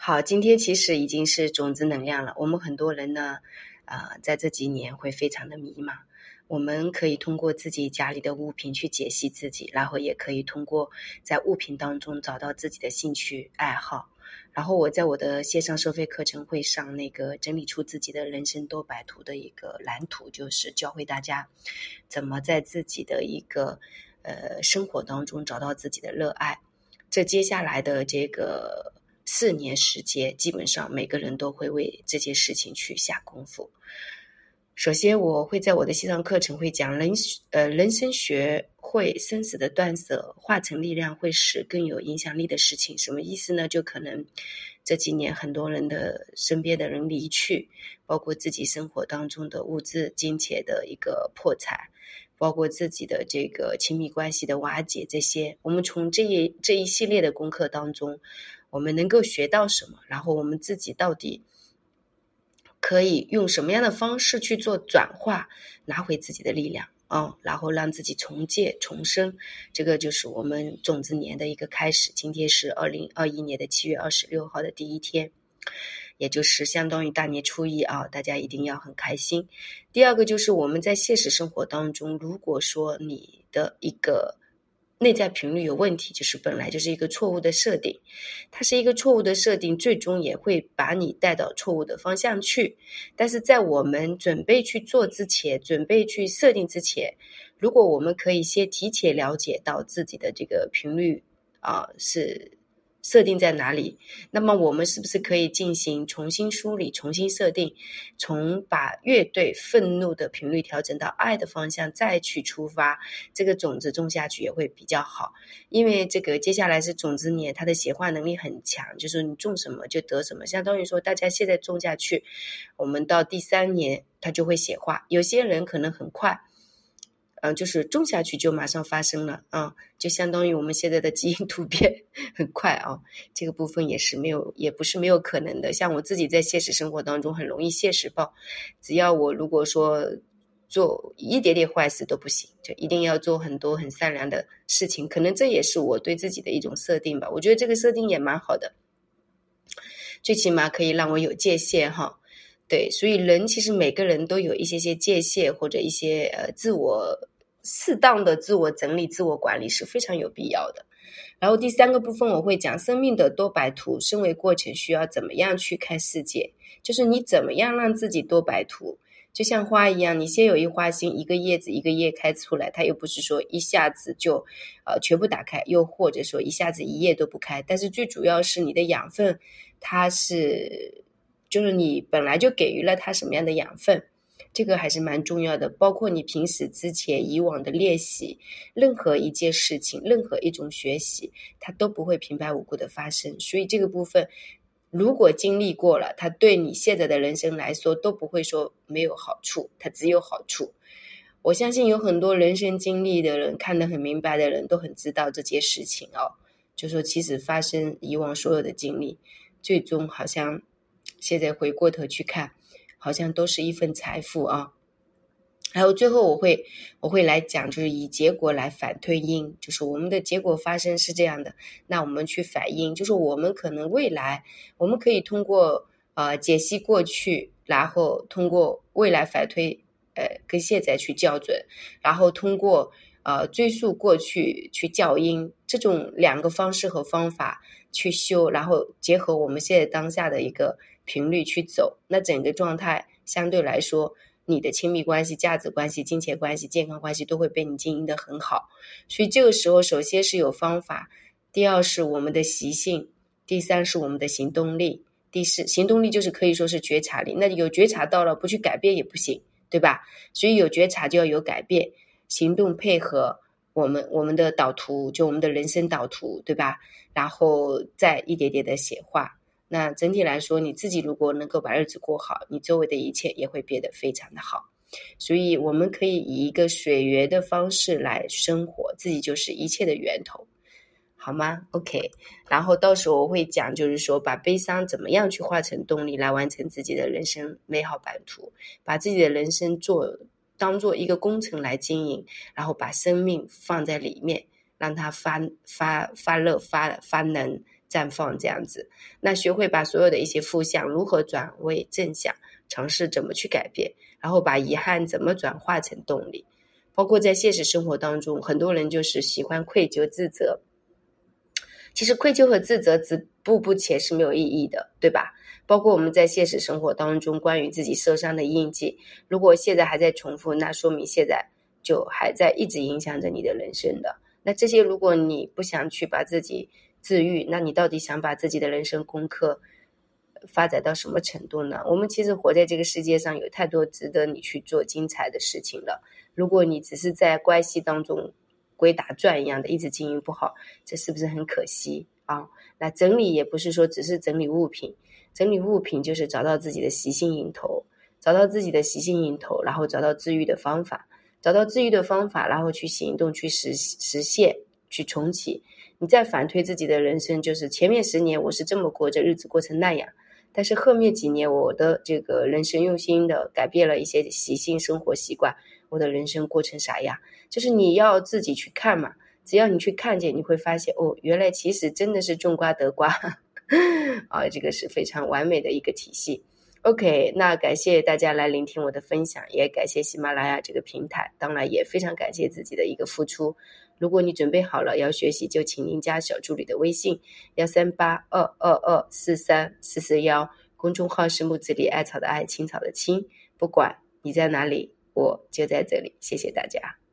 好，今天其实已经是种子能量了。我们很多人呢，啊，在这几年会非常的迷茫。我们可以通过自己家里的物品去解析自己，然后也可以通过在物品当中找到自己的兴趣爱好。然后我在我的线上收费课程会上那个整理出自己的人生多摆图的一个蓝图，就是教会大家怎么在自己的一个呃生活当中找到自己的热爱。这接下来的这个四年时间，基本上每个人都会为这件事情去下功夫。首先，我会在我的线上课程会讲人呃人生学会生死的断舍，化成力量会使更有影响力的事情。什么意思呢？就可能这几年很多人的身边的人离去，包括自己生活当中的物质、金钱的一个破产，包括自己的这个亲密关系的瓦解，这些我们从这一这一系列的功课当中，我们能够学到什么？然后我们自己到底？可以用什么样的方式去做转化，拿回自己的力量啊，然后让自己重建重生，这个就是我们种子年的一个开始。今天是二零二一年的七月二十六号的第一天，也就是相当于大年初一啊，大家一定要很开心。第二个就是我们在现实生活当中，如果说你的一个。内在频率有问题，就是本来就是一个错误的设定，它是一个错误的设定，最终也会把你带到错误的方向去。但是在我们准备去做之前，准备去设定之前，如果我们可以先提前了解到自己的这个频率啊是。设定在哪里？那么我们是不是可以进行重新梳理、重新设定，从把乐队愤怒的频率调整到爱的方向，再去出发，这个种子种下去也会比较好。因为这个接下来是种子年，它的显化能力很强，就是你种什么就得什么。相当于说，大家现在种下去，我们到第三年它就会显化。有些人可能很快。嗯，就是种下去就马上发生了啊，就相当于我们现在的基因突变很快啊，这个部分也是没有，也不是没有可能的。像我自己在现实生活当中很容易现实报，只要我如果说做一点点坏事都不行，就一定要做很多很善良的事情。可能这也是我对自己的一种设定吧。我觉得这个设定也蛮好的，最起码可以让我有界限哈。对，所以人其实每个人都有一些些界限，或者一些呃自我适当的自我整理、自我管理是非常有必要的。然后第三个部分我会讲生命的多白图，身为过程需要怎么样去看世界，就是你怎么样让自己多白图，就像花一样，你先有一花心，一个叶子一个叶开出来，它又不是说一下子就呃全部打开，又或者说一下子一叶都不开，但是最主要是你的养分，它是。就是你本来就给予了他什么样的养分，这个还是蛮重要的。包括你平时之前以往的练习，任何一件事情，任何一种学习，它都不会平白无故的发生。所以这个部分，如果经历过了，它对你现在的人生来说都不会说没有好处，它只有好处。我相信有很多人生经历的人，看得很明白的人，都很知道这件事情哦。就说其实发生以往所有的经历，最终好像。现在回过头去看，好像都是一份财富啊。然后最后我会我会来讲，就是以结果来反推因，就是我们的结果发生是这样的，那我们去反映，就是我们可能未来我们可以通过呃解析过去，然后通过未来反推，呃跟现在去校准，然后通过呃追溯过去去校因，这种两个方式和方法去修，然后结合我们现在当下的一个。频率去走，那整个状态相对来说，你的亲密关系、价值关系、金钱关系、健康关系都会被你经营的很好。所以这个时候，首先是有方法，第二是我们的习性，第三是我们的行动力，第四行动力就是可以说是觉察力。那有觉察到了，不去改变也不行，对吧？所以有觉察就要有改变，行动配合我们我们的导图，就我们的人生导图，对吧？然后再一点点的显化。那整体来说，你自己如果能够把日子过好，你周围的一切也会变得非常的好。所以，我们可以以一个水源的方式来生活，自己就是一切的源头，好吗？OK。然后到时候我会讲，就是说把悲伤怎么样去化成动力，来完成自己的人生美好版图，把自己的人生做当做一个工程来经营，然后把生命放在里面，让它发发发热发发能。绽放这样子。那学会把所有的一些负向如何转为正向，尝试怎么去改变，然后把遗憾怎么转化成动力。包括在现实生活当中，很多人就是喜欢愧疚自责。其实愧疚和自责止步不前是没有意义的，对吧？包括我们在现实生活当中关于自己受伤的印记，如果现在还在重复，那说明现在就还在一直影响着你的人生的。那这些如果你不想去把自己治愈，那你到底想把自己的人生功课发展到什么程度呢？我们其实活在这个世界上，有太多值得你去做精彩的事情了。如果你只是在关系当中，鬼打转一样的，一直经营不好，这是不是很可惜啊？那整理也不是说只是整理物品，整理物品就是找到自己的习性引头，找到自己的习性引头，然后找到治愈的方法，找到治愈的方法，然后去行动，去实实现，去重启。你再反推自己的人生，就是前面十年我是这么过着日子，过成那样，但是后面几年我的这个人生用心的改变了一些习性、生活习惯。我的人生过成啥样？就是你要自己去看嘛。只要你去看见，你会发现哦，原来其实真的是种瓜得瓜 啊！这个是非常完美的一个体系。OK，那感谢大家来聆听我的分享，也感谢喜马拉雅这个平台，当然也非常感谢自己的一个付出。如果你准备好了要学习，就请您加小助理的微信：幺三八二二二四三四四幺。公众号是木子李艾草的艾，青草的青。不管你在哪里。我就在这里，谢谢大家。